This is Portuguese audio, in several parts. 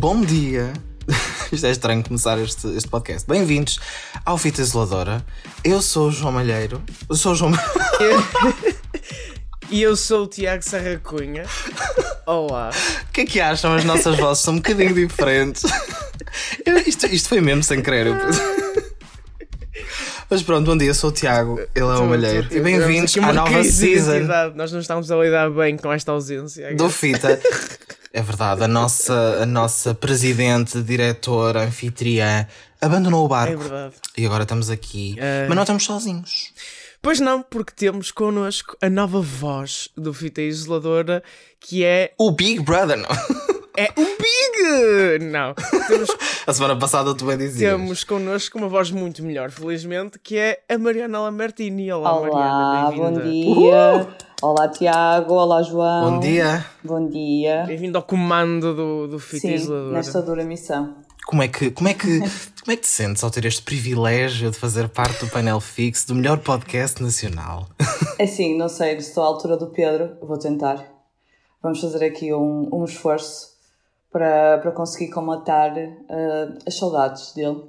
bom dia. Isto é estranho começar este, este podcast. Bem-vindos ao Fita Isoladora. Eu sou o João Malheiro. Eu sou o João E eu sou o Tiago Serra Cunha. Olá. O que é que acham? As nossas vozes são um bocadinho diferentes. Eu- isto, isto foi mesmo sem querer. Mas pronto, bom dia, sou o Tiago, ele é o Malheiro. E bem-vindos à nova season. Nós não estamos a lidar bem com esta ausência. do Fita. É verdade, a nossa, a nossa presidente, diretora, anfitriã abandonou o É barco. verdade. E agora estamos aqui. É. Mas não estamos sozinhos. Pois não, porque temos connosco a nova voz do Fita Isoladora, que é. O Big Brother, não. É o Big! Não. Temos, A semana passada tu bem dizias. temos connosco uma voz muito melhor, felizmente, que é a Mariana Lambertini. Olá, Olá, Mariana. bom Bem-vinda. dia. Olá, Tiago. Olá, João. Bom dia. Bom dia. Bem-vindo ao comando do, do Fita Sim, Isoladora. nesta dura missão. Como é, que, como, é que, como é que te sentes ao ter este privilégio de fazer parte do painel fixo do melhor podcast nacional? É assim, não sei, estou à altura do Pedro, vou tentar. Vamos fazer aqui um, um esforço para, para conseguir comatar eh, as saudades dele.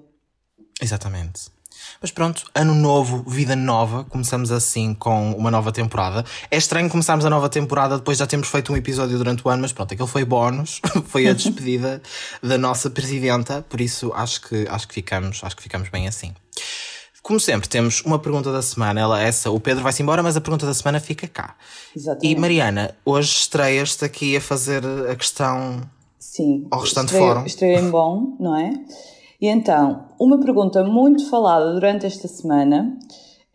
Exatamente. Mas pronto, ano novo, vida nova, começamos assim com uma nova temporada. É estranho começarmos a nova temporada depois já temos feito um episódio durante o ano, mas pronto, aquele foi bónus, foi a despedida da nossa presidenta, por isso acho que, acho que, ficamos, acho que ficamos bem assim. Como sempre, temos uma pergunta da semana. Ela, essa, o Pedro vai-se embora, mas a pergunta da semana fica cá. Exatamente. E Mariana, hoje estreias-te aqui a fazer a questão. Sim. ao restante estreia- fórum. Estreia em bom, não é? E então, uma pergunta muito falada durante esta semana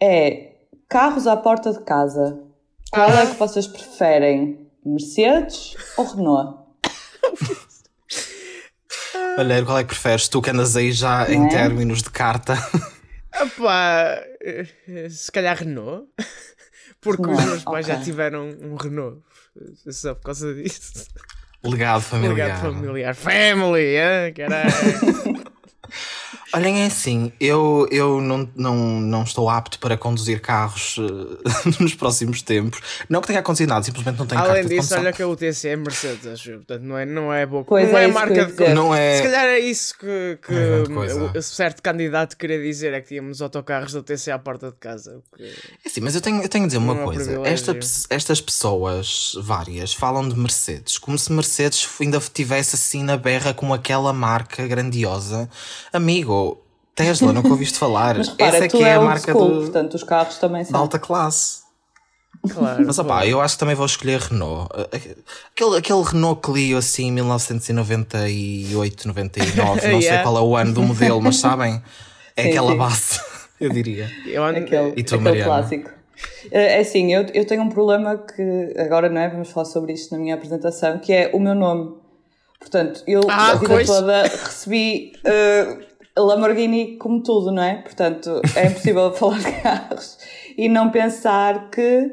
é: carros à porta de casa, qual é que vocês preferem? Mercedes ou Renault? Olha, qual é que preferes? Tu que andas aí já em é? términos de carta. Eh, se calhar Renault. Porque os meus pais ok. já tiveram um Renault. Só por causa disso. Legado familiar. Legado familiar. Family, hein? caralho. Olhem, é assim, eu, eu não, não, não estou apto para conduzir carros eh, nos próximos tempos. Não que tenha acontecido nada, simplesmente não tenho Além carta disso, olha que a UTC é Mercedes. Portanto, não é, não é boa. Pois não é é, marca de dizer. Não é. Se calhar é isso que, que é coisa. o- certo candidato queria dizer, é que tínhamos autocarros da UTC à porta de casa. que- É assim, mas eu tenho, eu tenho de dizer uma Não é coisa. Esta estas pessoas várias falam de Mercedes como se Mercedes ainda tivesse assim na berra como aquela marca grandiosa. Amigo, Tesla, nunca ouviste falar. Mas repara, Essa é que é é a old marca school, do, portanto os carros também da são. alta classe. Claro. Mas opá, eu acho que também vou escolher Renault. Aquele, aquele Renault Clio assim, 1998, 99, não sei Yeah. qual é o ano do modelo, mas sabem? É Sim, aquela sim. base, eu diria. Eu ando- Aquele, E tu, aquele Mariana? clássico. É é assim, eu, eu tenho um problema que agora não é, vamos falar sobre isto na minha apresentação, que é o meu nome. Portanto, eu Ah, a vida pois. toda recebi uh, Lamborghini como tudo, não é? Portanto, é impossível falar de carros e não pensar que,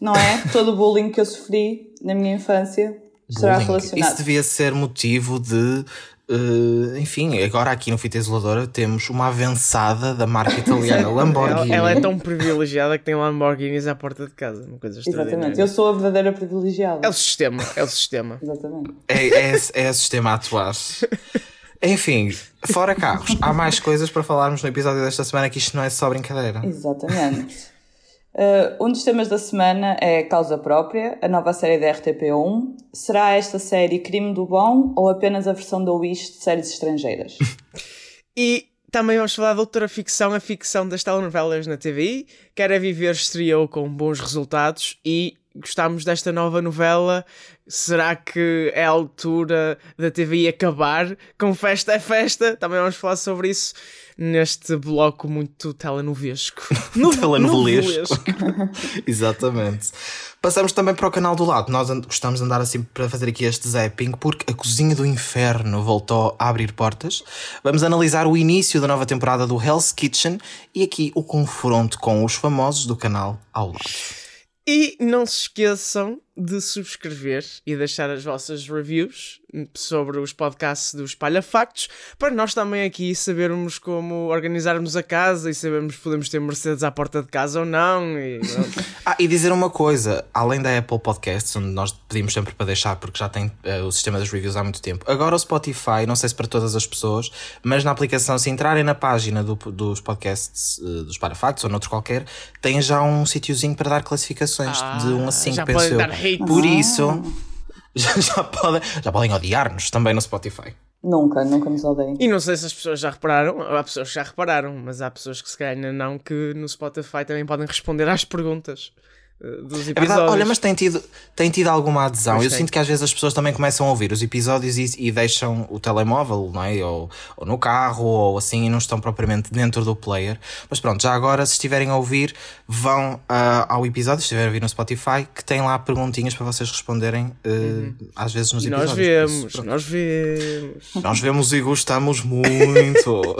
não é? Todo o bullying que eu sofri na minha infância Bullying. relacionado. Isso devia ser motivo de. eh, enfim, agora aqui no Fita Isoladora temos uma avançada da marca italiana Lamborghini. Ela, ela é tão privilegiada que tem Lamborghinis à porta de casa. Uma coisa Exatamente, eu sou a verdadeira privilegiada. É o sistema, é o sistema. Exatamente. É, é, é sistema a atuar. Enfim, fora carros, há mais coisas para falarmos no episódio desta semana que isto não é só brincadeira. Exatamente. Uh, um dos temas da semana é Causa Própria, a nova série da RTP1. Será esta série crime do bom ou apenas a versão da Wish de séries estrangeiras? E também vamos falar de outra ficção, a ficção das telenovelas na TVI. Quer é Viver estreou com bons resultados e gostámos desta nova novela. Será que é a altura da TVI acabar com Festa é Festa? Também vamos falar sobre isso neste bloco muito telenovesco. No- Telenovelesco. novelesco. Exatamente. Passamos também para o canal do lado. Nós gostamos de andar assim para fazer aqui este zapping porque a Cozinha do Inferno voltou a abrir portas. Vamos analisar o início da nova temporada do Hell's Kitchen e aqui o confronto com os famosos do canal ao lado. E não se esqueçam de subscrever e deixar as vossas reviews sobre os podcasts do Espalha Factos, para nós também aqui sabermos como organizarmos a casa e sabermos se podemos ter Mercedes à porta de casa ou não. E, ah, e dizer uma coisa, além da Apple Podcasts, onde nós pedimos sempre para deixar, porque já tem uh, o sistema das reviews há muito tempo, agora o Spotify, não sei se para todas as pessoas, mas na aplicação, se entrarem na página do, dos podcasts uh, dos Parafactos ou noutro qualquer, tem já um sítiozinho para dar classificações ah, de 1 a 5, penso eu. Por isso. Ah já, já, podem, já podem odiar-nos também no Spotify. Nunca, nunca nos odeiem. E não sei se as pessoas já repararam, há pessoas que já repararam, mas há pessoas que se calhar ainda não, que no Spotify também podem responder às perguntas. Eh, dos episódios. É verdade, olha, mas tem tido, tem tido alguma adesão. Pois Eu tem. sinto que às vezes as pessoas também começam a ouvir os episódios e, e deixam o telemóvel, não é? Ou, ou, no carro, ou assim, e não estão propriamente dentro do player. Mas pronto, já agora, se estiverem a ouvir, vão uh, ao episódio, se estiverem a ouvir no Spotify, que tem lá perguntinhas para vocês responderem, uh, uhum. às vezes nos e episódios. Nós vemos, isso, nós vemos. Nós vemos e gostamos muito.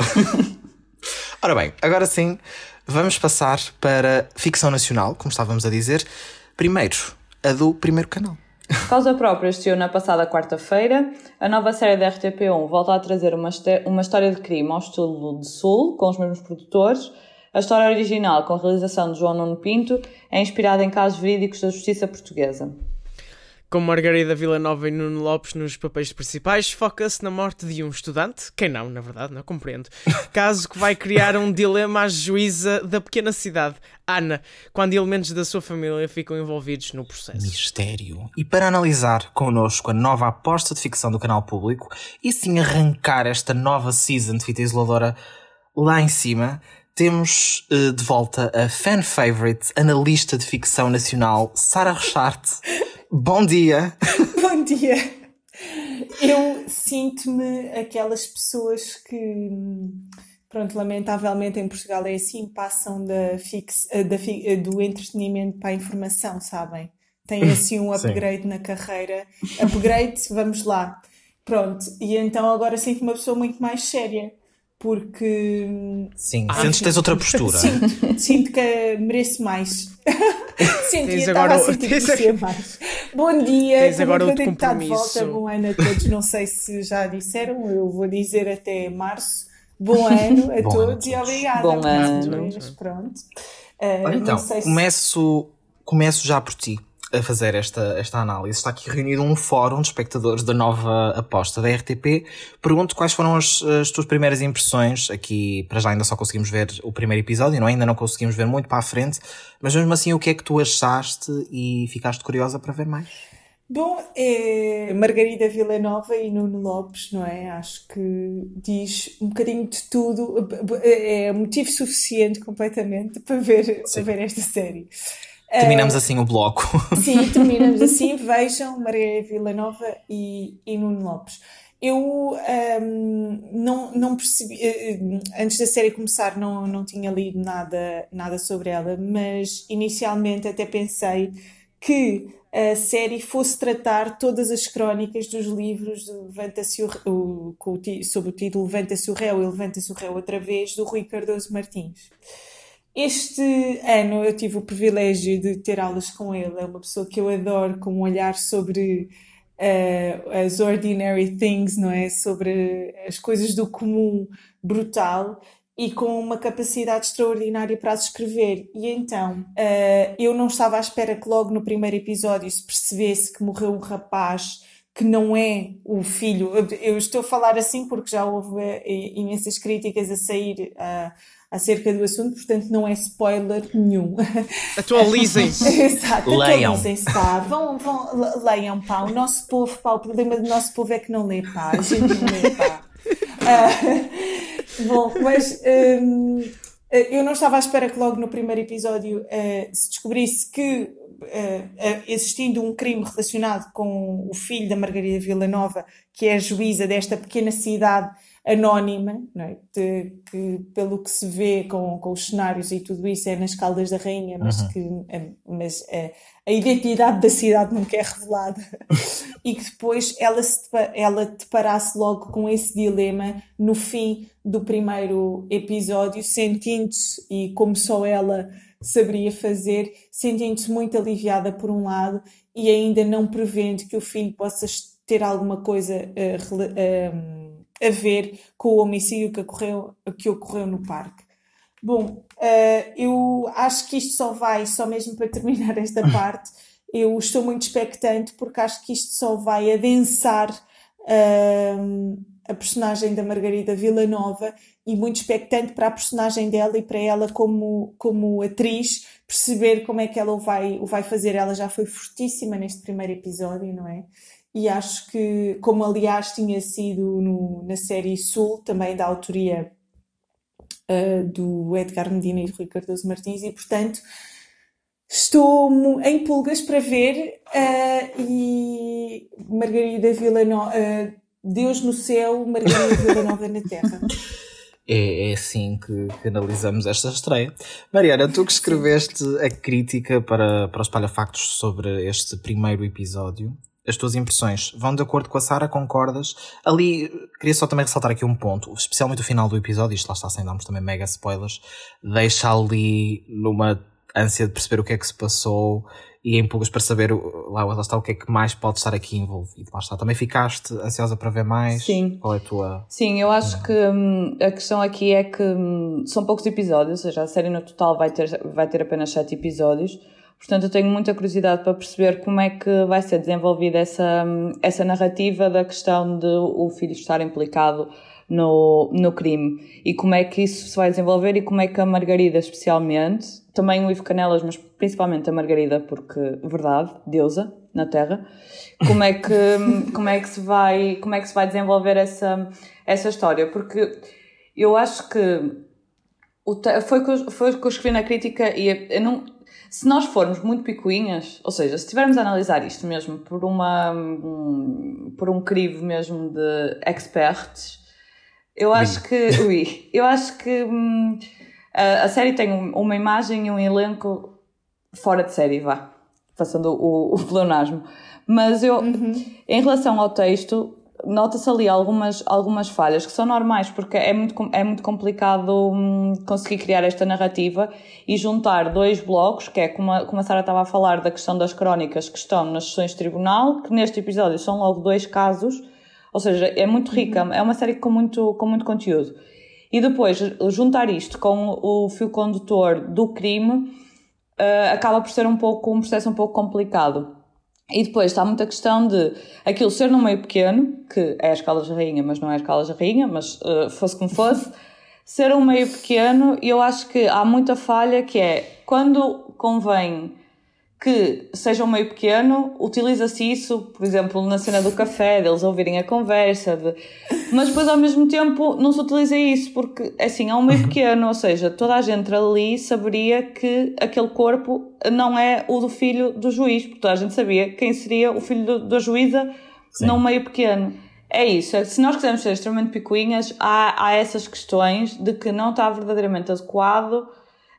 Ora bem, agora sim. Vamos passar para ficção nacional, como estávamos a dizer. Primeiro, a do primeiro canal. Causa própria estreou na passada quarta-feira. A nova série da RTP1 volta a trazer uma, uma história de crime ao estilo de Sul, com os mesmos produtores. A história original, com a realização de João Nuno Pinto, é inspirada em casos verídicos da justiça portuguesa. Com Margarida Villanova e Nuno Lopes nos papéis principais, foca-se na morte de um estudante, quem não, na verdade, não compreendo, caso que vai criar um dilema à juíza da pequena cidade, Ana, quando elementos da sua família ficam envolvidos no processo. Mistério. E para analisar connosco a nova aposta de ficção do canal público e sim arrancar esta nova season de fita isoladora lá em cima, temos uh, de volta a fan favorite, analista de ficção nacional, Sara Rocharte. Bom dia! Bom dia! Eu sinto-me aquelas pessoas que, pronto, lamentavelmente em Portugal é assim, passam da fix, eh, da, eh, do entretenimento para a informação, sabem? Têm assim um upgrade na carreira. Upgrade, vamos lá. Pronto, e então agora sinto-me uma pessoa muito mais séria porque. Sim, ah, sentes que tens outra postura. Sinto, sinto que mereço mais. sinto que estava a sentir tens mais. Bom dia, tens agora outro compromisso. de volta. Bom ano a todos. Não sei se já disseram, eu vou dizer até março. Bom ano a Bom todos ano. e obrigada. Bom ano. Pronto. Uh, então, começo, se... começo já por ti a fazer esta, esta análise. Está aqui reunido um fórum de espectadores da nova aposta da RTP. Pergunto quais foram as, as, tuas primeiras impressões. Aqui, para já, ainda só conseguimos ver o primeiro episódio, não? Ainda não conseguimos ver muito para a frente. Mas mesmo assim, o que é que tu achaste e ficaste curiosa para ver mais? Bom, é Margarida Villanova e Nuno Lopes, não é? Acho que diz um bocadinho de tudo, é motivo suficiente completamente para ver, para ver esta série. Terminamos uh, assim o bloco. Sim, terminamos assim. Vejam Maria Villanova e, e Nuno Lopes. Eu um, não, não percebi, eh, antes da série começar, não, não tinha lido nada, nada sobre ela, mas inicialmente até pensei que a série fosse tratar todas as crónicas dos livros Levanta-se o, o, sob o título Levanta-se o Réu e Levanta-se o Réu outra vez, do Rui Cardoso Martins. Este ano eu tive o privilégio de ter aulas com ele. É uma pessoa que eu adoro, com um olhar sobre uh, as ordinary things, não é? Sobre as coisas do comum brutal e com uma capacidade extraordinária para as escrever. E então, uh, eu não estava à espera que logo no primeiro episódio se percebesse que morreu um rapaz que não é o filho. Eu estou a falar assim porque já houve uh, imensas críticas a sair uh, acerca do assunto, portanto não é spoiler nenhum. Atualizem-se. Exato, leiam. atualizem-se, pá. Vão, vão, leiam, pá. O nosso povo, pá, o problema do nosso povo é que não lê, pá. A gente não lê, pá. Uh, bom, mas um, eu não estava à espera que logo no primeiro episódio uh, se descobrisse que existindo um crime relacionado com o filho da Margarida Villanova, que é a juíza desta pequena cidade anónima, é? de, que pelo que se vê com, com os cenários e tudo isso é nas Caldas da Rainha, mas, uhum. que, mas a, a identidade da cidade nunca é revelada. e que depois ela, se, ela deparasse logo com esse dilema no fim do primeiro episódio, sentindo-se, e como só ela saberia fazer, sentindo-se muito aliviada por um lado e ainda não prevendo que o filho possa ter alguma coisa a, a, a ver com o homicídio que ocorreu, que ocorreu no parque. Bom, uh, eu acho que isto só vai, só mesmo para terminar esta parte, eu estou muito expectante porque acho que isto só vai adensar uh, a personagem da Margarida Villanova e muito expectante para a personagem dela e para ela como, como atriz perceber como é que ela o vai, o vai fazer. Ela já foi fortíssima neste primeiro episódio, não é? E acho que, como aliás tinha sido no, na série Sul, também da autoria uh, do Edgar Medina e do Rui Cardoso Martins, e portanto estou em pulgas para ver. Uh, e Margarida Villanova, uh, Deus no céu, Margarida Villanova na terra. É, é, assim que, que, analisamos esta estreia. Mariana, tu que escreveste a crítica para, para os palhafactos sobre este primeiro episódio, as tuas impressões vão de acordo com a Sara? Concordas? Ali, queria só também ressaltar aqui um ponto, especialmente o final do episódio, isto lá está sem darmos também mega spoilers, deixa ali numa ânsia de perceber o que é que se passou e em poucas para saber lá, lá está o que é que mais pode estar aqui envolvido. Lá está. Também ficaste ansiosa para ver mais? Sim. Qual é a tua. Sim, eu acho que hum, a questão aqui é que hum, são poucos episódios, ou seja, a série no total vai ter, vai ter apenas sete episódios. Portanto, eu tenho muita curiosidade para perceber como é que vai ser desenvolvida essa, essa narrativa da questão de o filho estar implicado no, no crime e como é que isso se vai desenvolver e como é que a Margarida, especialmente, também o Ivo Canelas, mas principalmente a Margarida, porque, verdade, deusa na Terra, como é que, como é que, se, vai, como é que se vai desenvolver essa, essa história? Porque eu acho que o, foi, foi o que eu escrevi na crítica e eu não se nós formos muito picuinhas, ou seja, se estivermos a analisar isto mesmo por, uma, um, por um crivo mesmo de experts, eu acho que, ui, eu acho que hum, a, a, série tem uma imagem e um elenco fora de série, vá, passando o, o pleonasmo. Mas eu, uhum. em relação ao texto, nota-se ali algumas, algumas falhas que são normais, porque é muito, é muito complicado hum, conseguir criar esta narrativa e juntar dois blocos, que é como a, como a Sara estava a falar da questão das crónicas que estão nas sessões de tribunal, que neste episódio são logo dois casos, ou seja, é muito rica, é uma série com muito, com muito conteúdo. E depois, juntar isto com o fio condutor do crime, uh, acaba por ser um pouco um processo um pouco complicado. E depois está muita questão de aquilo ser num meio pequeno, que é a escala de rainha, mas não é a escala de rainha, mas uh, fosse como fosse, ser um meio pequeno, e eu acho que há muita falha que é quando convém que seja um meio pequeno, utiliza-se isso, por exemplo, na cena do café, deles ouvirem a conversa, de... mas depois ao mesmo tempo não se utiliza isso, porque assim, é um meio pequeno, ou seja, toda a gente ali saberia que aquele corpo não é o do filho do juiz, porque toda a gente sabia quem seria o filho do, da juíza Sim. num meio pequeno. É isso, é se nós quisermos ser extremamente picuinhas, há, há essas questões de que não está verdadeiramente adequado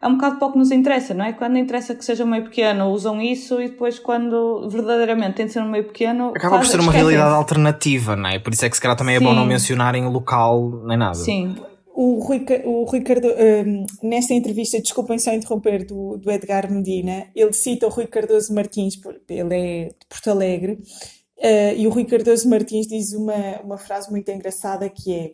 é um bocado pouco nos interessa, não é? Quando interessa que seja meio pequeno, usam isso e depois, quando verdadeiramente tem de ser um meio pequeno. Acaba por ser uma realidade alternativa, não é? Por isso é que se calhar também é bom não mencionarem o local nem nada. Sim. O Rui, o Rui Cardoso, um, nesta entrevista, desculpem só interromper, do, do Edgar Medina, ele cita o Rui Cardoso Martins, ele é de Porto Alegre, uh, e o Rui Cardoso Martins diz uma, uma frase muito engraçada que é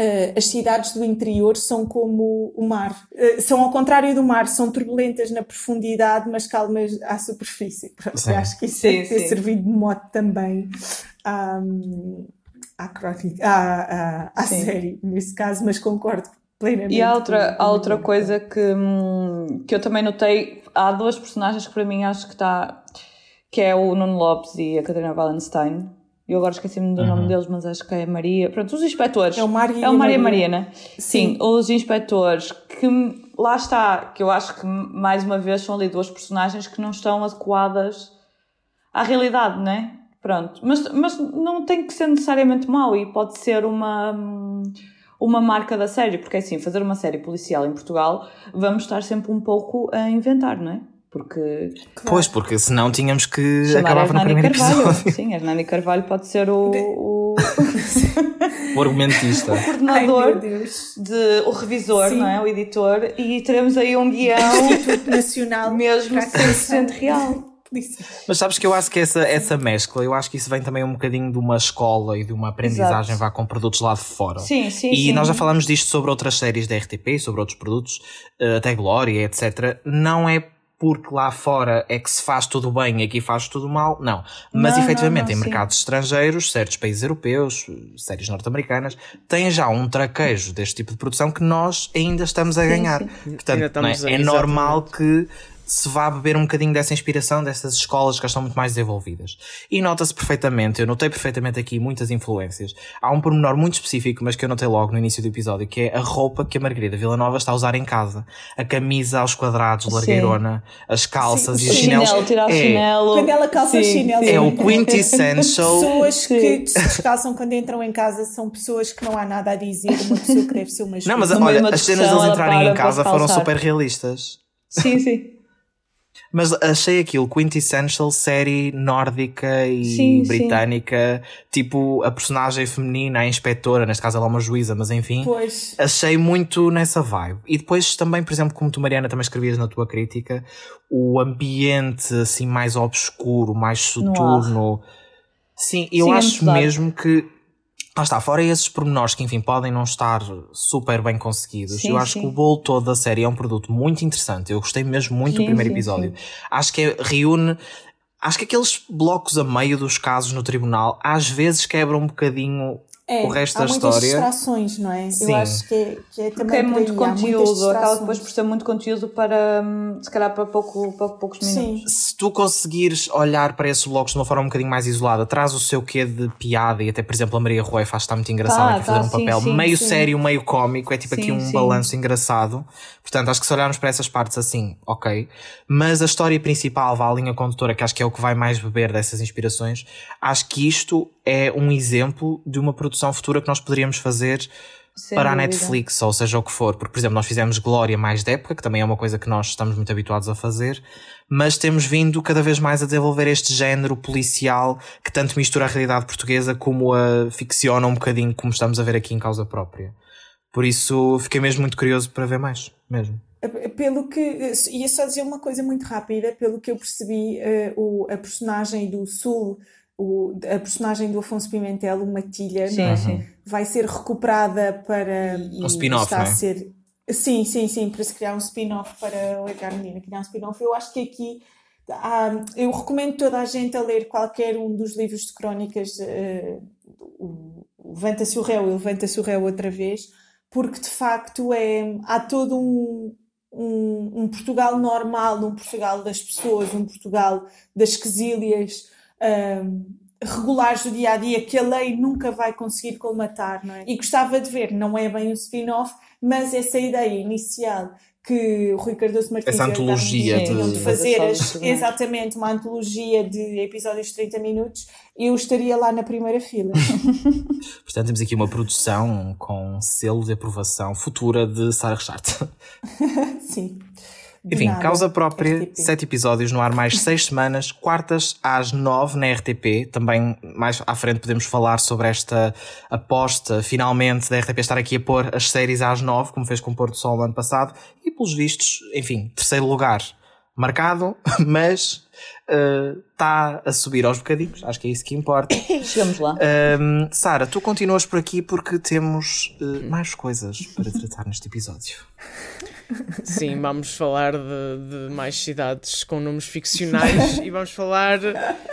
Uh, as cidades do interior são como o mar, uh, são ao contrário do mar, são turbulentas na profundidade, mas calmas à superfície. Pronto, acho que isso sim, deve ter sim. servido de mote também à, à, crónica, à, à, à série, nesse caso, mas concordo plenamente. E há outra, há outra coisa que, hum, que eu também notei, há duas personagens que para mim acho que está, que é o Nuno Lopes e a Catarina Wallenstein eu agora esqueci-me do uhum. nome deles, mas acho que é Maria. Pronto, os inspectores. É o Maria, é o Maria Maria, né? Sim. Sim, os inspectores que lá está, que eu acho que mais uma vez são ali duas personagens que não estão adequadas à realidade, né? Pronto, mas, mas não tem que ser necessariamente mau e pode ser uma, uma marca da série, porque assim, fazer uma série policial em Portugal, vamos estar sempre um pouco a inventar, não é? Porque. Claro. Pois, porque senão tínhamos que acabar no primeiro Carvalho. episódio. Sim, Hernani Carvalho pode ser o. o... o argumentista. O coordenador, Ai, de, o revisor, não é? O editor, e teremos aí um guião nacional mesmo 100% real. Mas sabes que eu acho que essa, essa mescla, eu acho que isso vem também um bocadinho de uma escola e de uma aprendizagem Exato. vá com produtos lá de fora. Sim, sim, E sim. nós já falámos disto sobre outras séries da RTP, sobre outros produtos, eh, até Glória, etc. Não é porque lá fora é que se faz tudo bem e aqui faz tudo mal, não. Mas Não, efetivamente não, não, em sim. mercados estrangeiros, certos países europeus, séries norte-americanas, têm já um traquejo deste tipo de produção que nós ainda estamos a Sim, ganhar. sim. Portanto, é? a- é normal que se vá beber um bocadinho dessa inspiração dessas escolas que já estão muito mais desenvolvidas. E nota-se perfeitamente, eu notei perfeitamente aqui muitas influências. Há um pormenor muito específico, mas que eu notei logo no início do episódio, que é a roupa que a Margarida Villanova está a usar em casa. A camisa aos quadrados, Sim. largueirona, as calças Sim, e O os chinelos. chinelo, tirar o é, chinelo. Quando ela calça os Sim, chinelos. sim. é o quintessential. Pessoas Sim. que se descalçam quando entram em casa são pessoas que não há nada a dizer, uma pessoa que deve ser uma Não, mas olha, as cenas deles entrarem em casa foram super realistas. Sim, sim. Mas achei aquilo quintessential série nórdica e Sim, sim. britânica, tipo a personagem feminina, a inspetora, neste caso ela é uma juíza, mas enfim. Pois. Achei muito nessa vibe. E depois também, por exemplo, como tu, Mariana, também escrevias na tua crítica, o ambiente assim mais obscuro, mais soturno. Sim, eu Sim, é acho dark. mesmo que. Lá está, fora esses pormenores que, enfim, podem não estar super bem conseguidos. Sim, eu acho sim. que o bolo todo da série é um produto muito interessante. Eu gostei mesmo muito do Sim, primeiro sim, episódio. Acho que é- reúne. Acho que aqueles blocos a meio dos casos no tribunal às vezes quebram um bocadinho É, o resto há da muitas história. distrações, não é? Sim. Eu acho que é, que é também Porque é muito conteúdo, acaba depois por ser muito conteúdo para, hum, se calhar, para, pouco, para poucos minutos. Sim, se tu conseguires olhar para esses blocos de uma forma um bocadinho mais isolada, traz o seu quê de piada e até, por exemplo, a Maria Rui faz estar muito engraçada Tá, aqui a fazer tá, um sim, papel sim, meio sim. sério, meio cómico, é tipo aqui um sim. balanço engraçado. Portanto, acho que se olharmos para essas partes assim, ok. Mas a história principal, vá a linha condutora, que acho que é o que vai mais beber dessas inspirações, acho que isto é um exemplo de uma produção futura que nós poderíamos fazer Sem para a dúvida. Netflix, ou seja o que for. Porque, por exemplo, nós fizemos Glória mais de época, que também é uma coisa que nós estamos muito habituados a fazer, mas temos vindo cada vez mais a desenvolver este género policial que tanto mistura a realidade portuguesa como a ficciona um bocadinho, como estamos a ver aqui em causa própria. Por isso, fiquei mesmo muito curioso para ver mais, mesmo. pelo que. Ia só dizer uma coisa muito rápida, pelo que eu percebi, eh, o, a personagem do Sul, o, a personagem do Afonso Pimentel, o Matilha, Sim, não é? sim. vai ser recuperada para. Um spin-off, está a é? ser. Sim, sim, sim, para se criar um spin-off para o Edgar Medina, criar um spin-off. Eu acho que aqui. há- eu recomendo toda a gente a ler qualquer um dos livros de crónicas, eh, o Levanta-se o Réu e Levanta-se o Réu outra vez, porque de facto é, há todo um, um, um Portugal normal, um Portugal das pessoas, um Portugal das quesílias regulares do dia a dia que a lei nunca vai conseguir colmatar, não é? E gostava de ver, não é bem um spin-off, mas essa ideia inicial que o Rui Cardoso Martins Essa antologia de- de fazer das as- jornais. exatamente uma antologia de episódios de 30 minutos, eu estaria lá na primeira fila. Portanto, temos aqui uma produção com selo de aprovação futura de Sarah Richard. Sim. Enfim, nada. causa própria, RTP. sete episódios no ar mais seis semanas, quartas às nove na RTP. Também mais à frente podemos falar sobre esta aposta, finalmente, da RTP estar aqui a pôr as séries às nove, como fez com o Porto Sol no ano passado. E pelos vistos, enfim, terceiro lugar marcado, mas está a subir aos bocadinhos, acho que é isso que importa. Chegamos lá. Um, Sara, tu continuas por aqui porque temos uh, mais coisas para tratar neste episódio. Sim, vamos falar de, de mais cidades com nomes ficcionais e vamos falar.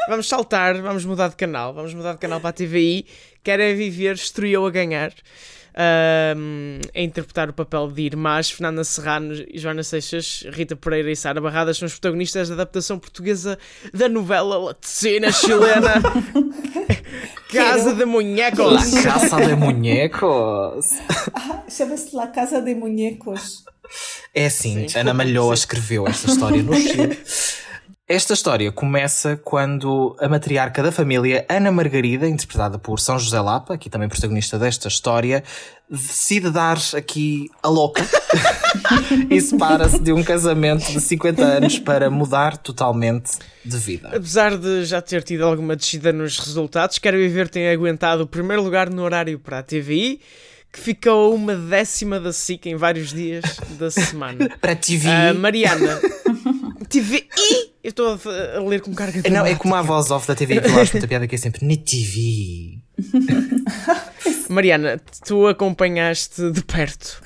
Vamos saltar, vamos mudar de canal. Vamos mudar de canal para a TVI. Quer é viver, estreou a ganhar. A interpretar o papel de irmãs, Fernanda Serrano, Joana Seixas, Rita Pereira e Sara Barradas são os protagonistas da adaptação portuguesa da novela laticina chilena Casa de Muñecos. La Casa de Muñecos. Chama-se La Casa de Muñecos. É assim, Ana Malhoa escreveu esta história no Chile. Esta história começa quando a matriarca da família, Ana Margarida, interpretada por São José Lapa, aqui também protagonista desta história, decide dar aqui a louca e separa-se de um casamento de 50 anos para mudar totalmente de vida. Apesar de já ter tido alguma descida nos resultados, Quero Viver tem aguentado o primeiro lugar no horário para a TVI, que ficou uma décima da SIC em vários dias da semana. Para a TV. Ah, Mariana, TVI! Eu estou a, a ler com carga de Não, é como a voz off da TV que eu acho muita piada que é sempre na TV. Mariana, tu acompanhaste de perto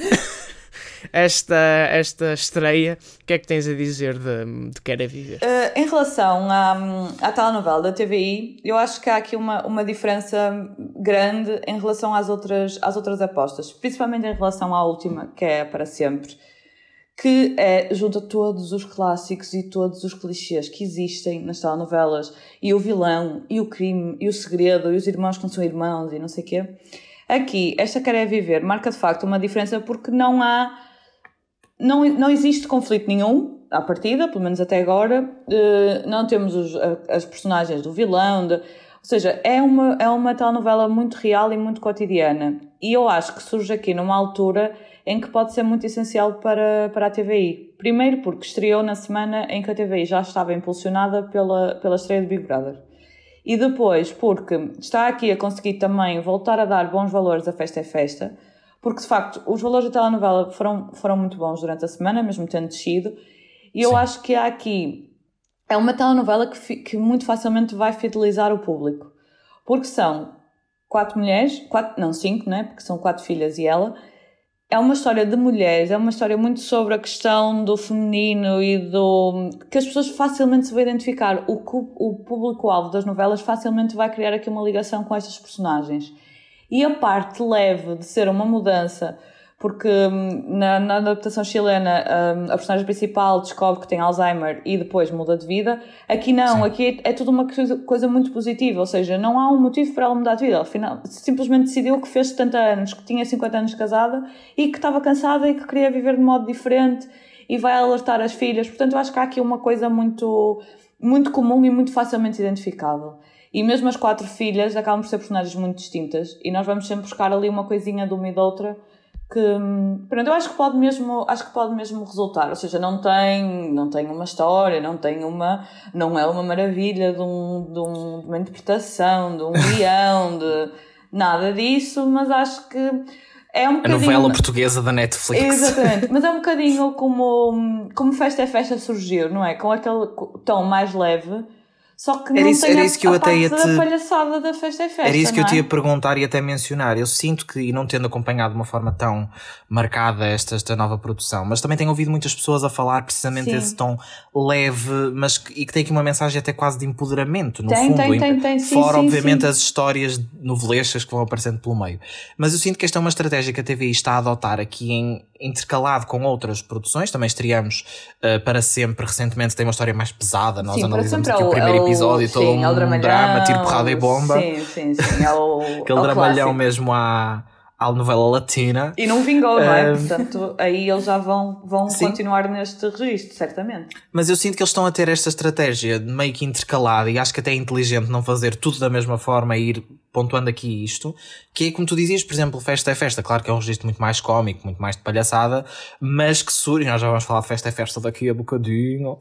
esta, esta estreia. O que é que tens a dizer de, de Quer é Viver? Uh, em relação à, à telenovela da TVI, eu acho que há aqui uma, uma diferença grande em relação às outras, às outras apostas, principalmente em relação à última, que é Para Sempre que é, junta todos os clássicos e todos os clichês que existem nas telenovelas, e o vilão, e o crime, e o segredo, e os irmãos que não são irmãos, e não sei o quê. Aqui, esta Quer é Viver marca de facto uma diferença porque não há. Não, não existe conflito nenhum, à partida, pelo menos até agora. Uh, não temos os, as personagens do vilão, de, ou seja, é uma, é uma telenovela muito real e muito cotidiana. E eu acho que surge aqui numa altura em que pode ser muito essencial para, para a TVI. Primeiro porque estreou na semana em que a TVI já estava impulsionada pela, pela estreia de Big Brother. E depois porque está aqui a conseguir também voltar a dar bons valores à Festa é Festa, porque de facto os valores da telenovela foram, foram muito bons durante a semana, mesmo tendo descido, e eu Sim. acho que há aqui. É uma telenovela que, que muito facilmente vai fidelizar o público, porque são quatro mulheres, quatro, não cinco, né? Porque são quatro filhas e ela, é uma história de mulheres, é uma história muito sobre a questão do feminino e do. que as pessoas facilmente se vão identificar. O, o público-alvo das novelas facilmente vai criar aqui uma ligação com estas personagens. E a parte leve de ser uma mudança porque hum, na, na adaptação chilena hum, a personagem principal descobre que tem Alzheimer e depois muda de vida. Aqui não, Sim. aqui é, é tudo uma coisa, muito positiva, ou seja, não há um motivo para ela mudar de vida. Afinal, simplesmente decidiu que fez 70 anos, que tinha 50 anos de casada e que estava cansada e que queria viver de modo diferente e vai alertar as filhas. Portanto, eu acho que há aqui uma coisa muito, muito comum e muito facilmente identificável. E mesmo as quatro filhas acabam por ser personagens muito distintas e nós vamos sempre buscar ali uma coisinha de uma e da outra que pronto, eu acho que pode mesmo acho que pode mesmo resultar. Ou seja não tem não tem uma história não tem uma não é uma maravilha de, um, de, um, de uma interpretação de um guião de nada disso mas acho que é um a novela portuguesa da Netflix. Exatamente mas é um bocadinho como como festa é festa surgiu não é? Com aquele tom mais leve só que não isso, tem era a, isso que eu até ia te... palhaçada da festa é festa. Era isso que eu é? te ia perguntar e até mencionar. Eu sinto que, e não tendo acompanhado de uma forma tão marcada esta, esta nova produção, mas também tenho ouvido muitas pessoas a falar precisamente Sim. esse tom leve, mas que, e que tem aqui uma mensagem até quase de empoderamento, no tem, fundo. Tem, tem, tem. Sim, Fora, sim, obviamente, sim. as histórias novelescas que vão aparecendo pelo meio. Mas eu sinto que esta é uma estratégia que a TV está a adotar aqui em intercalado com outras produções. Também estreamos uh, para sempre recentemente, tem uma história mais pesada. Nós analisamos aqui o, o primeiro episódio, sim, todo um é drama, tiro, porrada e bomba. Sim, sim, sim. É o, Aquele é o dramalhão clássico. mesmo à, à novela latina. E não vingou, não é? Portanto, aí eles já vão, vão continuar neste registro, certamente. Mas eu sinto que eles estão a ter esta estratégia meio que intercalada e acho que até é inteligente não fazer tudo da mesma forma e ir pontuando aqui isto, que é como tu dizias, por exemplo, Festa é Festa, claro que é um registro muito mais cómico, muito mais de palhaçada, mas que surge, nós já vamos falar de Festa é Festa daqui a bocadinho,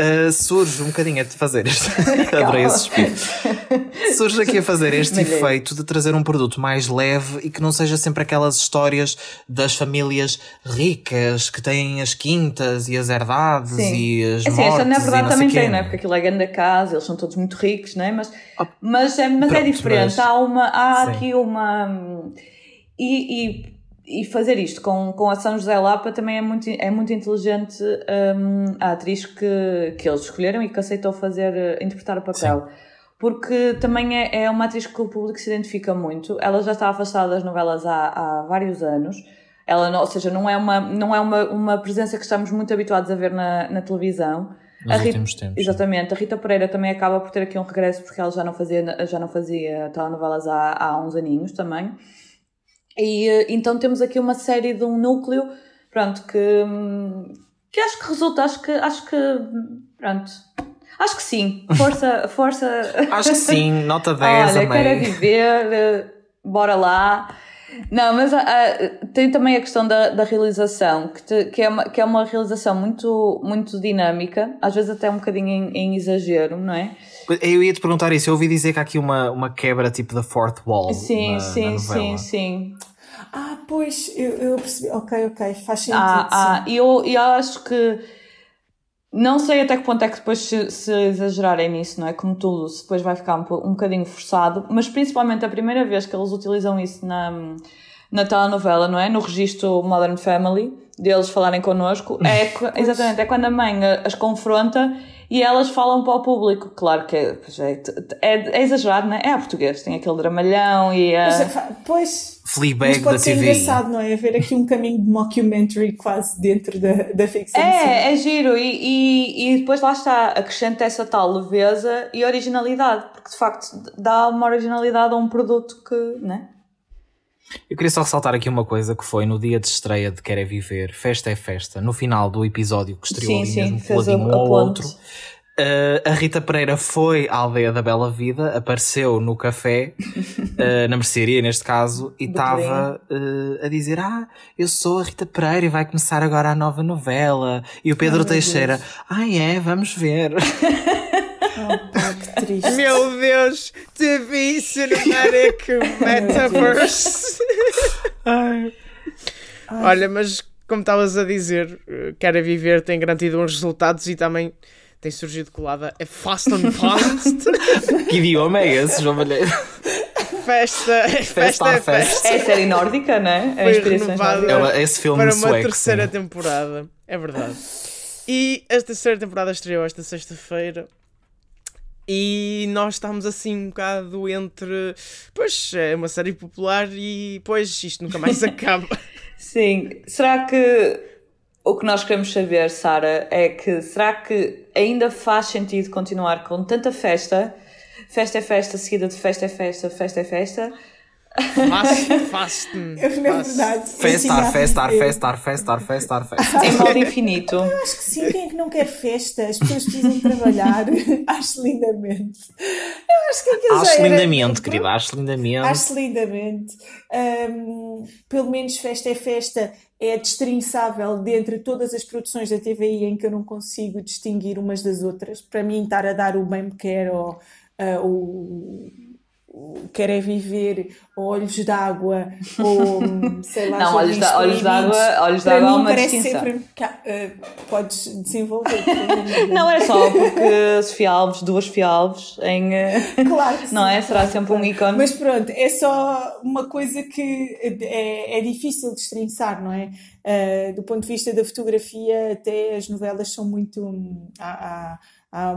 uh, surge um bocadinho a fazer este. Adorei esse espírito. surge aqui a fazer este efeito de trazer um produto mais leve e que não seja sempre aquelas histórias das famílias ricas que têm as quintas e as herdades Sim. e as assim, mortes. Esta na verdade também tem, não é? Porque aquilo é grande casa, eles são todos muito ricos, não é? Mas, oh, mas, é, mas pronto, é diferente. Mas... Há, uma, há aqui uma. E, e e fazer isto com, com a São José Lapa também é muito, é muito inteligente um, a atriz que, que eles escolheram e que aceitou fazer, eh, interpretar o papel. Sim. Porque também é, é uma atriz que o público se identifica muito. Ela já está afastada das novelas há, há vários anos. Ela não, ou seja, não é, uma, não é uma, uma presença que estamos muito habituados a ver na, na televisão. Nos a últimos tempos. Exatamente. A Rita Pereira também acaba por ter aqui um regresso porque ela já não fazia, já não fazia telenovelas há, há uns aninhos também. E eh, então temos aqui uma série de um núcleo, pronto, que, que acho que resulta, acho que, acho que, pronto, acho que sim, força, força. Acho que sim, nota 10 Olha, quero viver, eh, bora lá. Não, mas uh, tem também a questão da, da realização, que, te, que, é uma, que é uma realização muito, muito dinâmica, às vezes até um bocadinho em, em exagero, não é? Eu ia te perguntar isso, eu ouvi dizer que há aqui uma, uma quebra tipo da fourth wall. Sim, na, sim, na sim, sim. Ah, pois, eu, eu percebi. Ok, ok, faz sentido. Ah, ah, eu, eu acho que Não sei até que ponto é que depois se, se exagerarem nisso, não é? Como tudo, se depois vai ficar um, um bocadinho forçado, mas principalmente a primeira vez que eles utilizam isso na, na telenovela, não é? No registro Modern Family, deles falarem connosco, é exatamente, é quando a mãe as confronta e elas falam para o público. Claro que é, é, é exagerado, não é? É a português, tem aquele dramalhão e a... Pois, Fleabag mas pode da ser TV. engraçado, não é? Haver aqui um caminho de mockumentary quase dentro da, da ficção. É, é giro e, e, e depois lá está, acrescenta essa tal leveza e originalidade, porque de facto dá uma originalidade a um produto que, né? Eu queria só ressaltar aqui uma coisa que foi no dia de estreia de Quer é Viver, Festa é Festa, no final do episódio que estreou Sim, ali sim, mesmo, fez um ponte. outro. Uh, a Rita Pereira foi à aldeia da Bela Vida, apareceu no café, uh, na mercearia neste caso, e estava uh, a dizer: Ah, eu sou a Rita Pereira e vai começar agora a nova novela. E o Pedro meu Teixeira: Ah, é, vamos ver. Oh, triste. Meu Deus, TV Cinematic Metaverse. Olha, mas como estavas a dizer, eh, Quer é Viver tem garantido uns resultados e também tem surgido colada é Fast and Fast. que idioma é esse, João Malheiro? festa, festa é Fest. festa. É a série nórdica, né? É Foi renovada. É uma- esse filme para uma sueco, terceira sim. temporada. É verdade. E esta terceira temporada estreou esta sexta-feira. E nós estamos assim um bocado entre. Pois, é uma série popular e. Pois, isto nunca mais acaba. Sim. Será que o que nós queremos saber, Sara, é que será que ainda faz sentido continuar com tanta festa? Festa é festa, seguida de festa é festa, festa é festa. Fast, fast. Eu, na verdade, eu Festar, festar, eu- festar, festar, festar, festar. Em modo infinito. Acho que sim, quem é que não quer festa? As pessoas precisam trabalhar. acho lindamente. Eu acho que aquilo já Acho era- lindamente, querida, acho lindamente. Acho lindamente. Hum, pelo menos Festa é Festa é destrinçável dentre todas as produções da TVI em que eu não consigo distinguir umas das outras. Para mim, estar a dar o Bem Me Quer ou ah, o, o Quer é Viver ou Olhos d'Água ou sei lá. Não, Olhos da- Olhos d'Água- Olhos d'Água mim uma parece distinção. sempre. que ah, podes desenvolver. Não, é só porque Sofia Alves, duas Sofia Alves em. eh, Claro que Não sim. é? Será sempre um ícone. Mas pronto, é só uma coisa que é, é difícil de destrinçar, não é? Uh, do ponto de vista da fotografia, até as novelas são muito. Há, há- há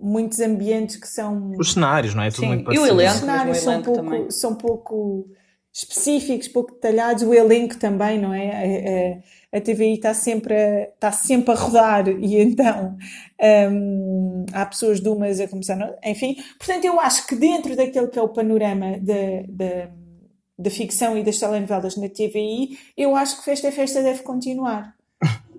muitos ambientes que são. Os cenários, não é? Tudo Sim, muito e o parecido. elenco? Os cenários são elenco pouco, também. são pouco específicos, pouco detalhados, o elenco também, não é? A, a, a TVI está sempre a, está sempre a rodar e então hum, há pessoas de umas a começar, não- enfim. Portanto, eu acho que dentro daquele que é o panorama da, da, da ficção e das telenovelas na TVI, eu acho que Festa é Festa deve continuar.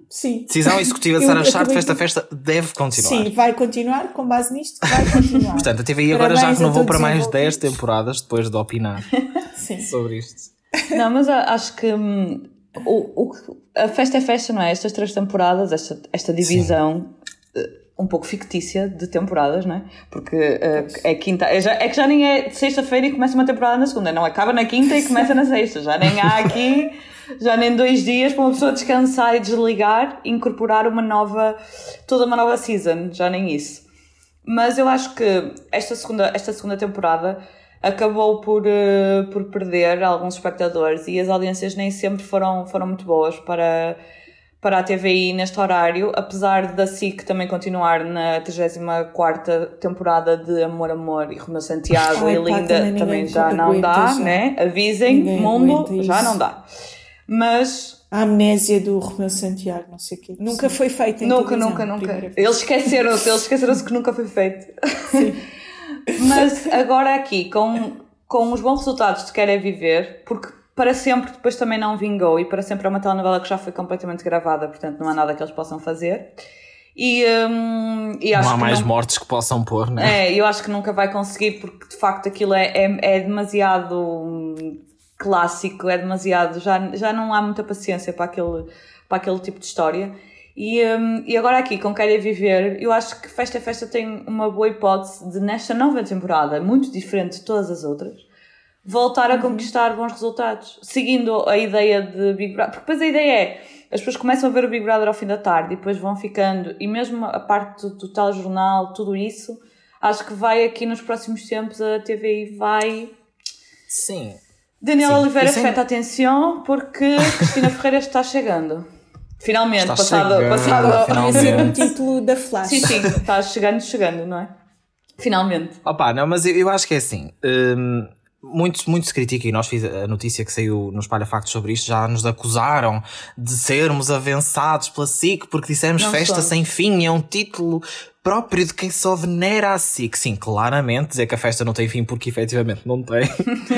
Sim. Decisão executiva de Sara acabei Festa de- Festa deve continuar. Sim, vai continuar, com base nisto, vai continuar. Portanto, a TVI agora já renovou para mais os 10 envolvidos. temporadas depois de opinar Sim. sobre isto. Não, mas acho que hum, o, o- a festa é festa, não é? Estas três temporadas, esta, esta divisão eh, um pouco fictícia de temporadas, não é? Porque eh, é quinta, é, já- é que já nem é de sexta-feira e começa uma temporada na segunda, não acaba na quinta e começa na sexta, já nem há aqui, já nem dois dias para uma pessoa descansar e desligar e incorporar uma nova, toda uma nova season, já nem isso. Mas eu acho que esta segunda, esta segunda temporada acabou por, eh, por perder alguns espectadores e as audiências nem sempre foram, foram muito boas para, para a TVI neste horário, apesar da SIC também continuar na 34 temporada de Amor, Amor e Romeu Santiago Ai, e pá, Linda também ninguém também já não dá, já. né? Avisem, Ninguém mundo, já não dá. Mas A amnésia do Romeu Santiago, não sei o quê. Nunca foi feita em Nunca, nunca, nunca. Eles esqueceram-se, eles esqueceram-se que nunca foi feito. Mas agora aqui, com, com os bons resultados de Quer é Viver, porque para sempre depois também não vingou e para sempre é uma telenovela que já foi completamente gravada, portanto não há nada que eles possam fazer. E, hum, e Não há mais não- mortes que possam pôr, né? é, eu acho que nunca vai conseguir porque de facto aquilo é, é, é demasiado hum, clássico, é demasiado. Já, já não há muita paciência para aquele, para aquele tipo de história. E, hum, e agora aqui, com Querer Viver, eu acho que Festa é Festa tem uma boa hipótese de, nesta nova temporada, muito diferente de todas as outras, voltar a conquistar bons resultados, seguindo a ideia de Big Brother. Porque depois a ideia é, as pessoas começam a ver o Big Brother ao fim da tarde e depois vão ficando, e mesmo a parte do, do telejornal, tudo isso, acho que vai aqui nos próximos tempos, a TVI vai... Sim. Daniel Sim. Oliveira, sem- feta atenção, porque Cristina Ferreira está chegando. Finalmente, Está passado, chegando, passado, finalmente. Um título da Flash. Sim, sim, está chegando, chegando, não é? Finalmente. Opa, não, mas eu, eu acho que é assim. hum, muito, muito se critica, e nós fiz a notícia que saiu no Espalha Factos sobre isto, já nos acusaram de sermos avançados pela SIC porque dissemos Não Festa. Sem Fim, é um título próprio de quem só venera a SIC. Sim, claramente, dizer que a festa não tem fim porque efetivamente não tem,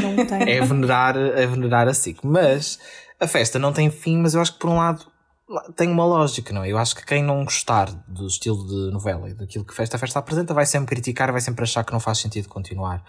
Não tem. é venerar, é venerar a SIC. Mas a festa não tem fim, mas eu acho que por um lado tem uma lógica, não é? Eu acho que quem não gostar do estilo de novela e daquilo que Festa a Festa apresenta vai sempre criticar, vai sempre achar que não faz sentido continuar.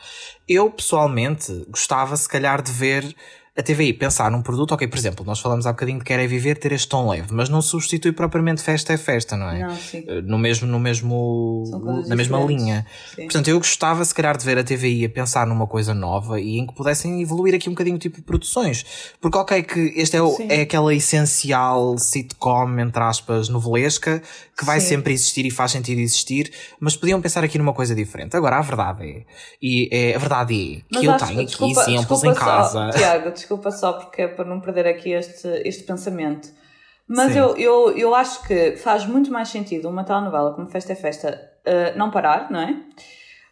Eu, pessoalmente, gostava se calhar de ver a TVI pensar num produto, ok, por exemplo, nós falamos há bocadinho de Quer é Viver ter este tom leve, mas não substitui propriamente Festa é Festa, não é? Não, sim. Eh, No mesmo, no mesmo, na mesma diferentes. linha. Sim. Portanto, eu gostava se calhar de ver a TVI a pensar numa coisa nova e em que pudessem evoluir aqui um bocadinho o tipo de produções. Porque ok que este é, o, é aquela essencial sitcom, entre aspas, novelesca, que vai Sim. sempre existir e faz sentido existir, mas podiam pensar aqui numa coisa diferente. Agora, a verdade é, e é, a verdade é Mas que eu acho- tenho aqui desculpa- exemplos desculpa em casa. Só, Tiago, desculpa só porque é para não perder aqui este, este pensamento. Mas Sim. eu, eu, eu acho que faz muito mais sentido uma telenovela como Festa é Festa uh, não parar, não é?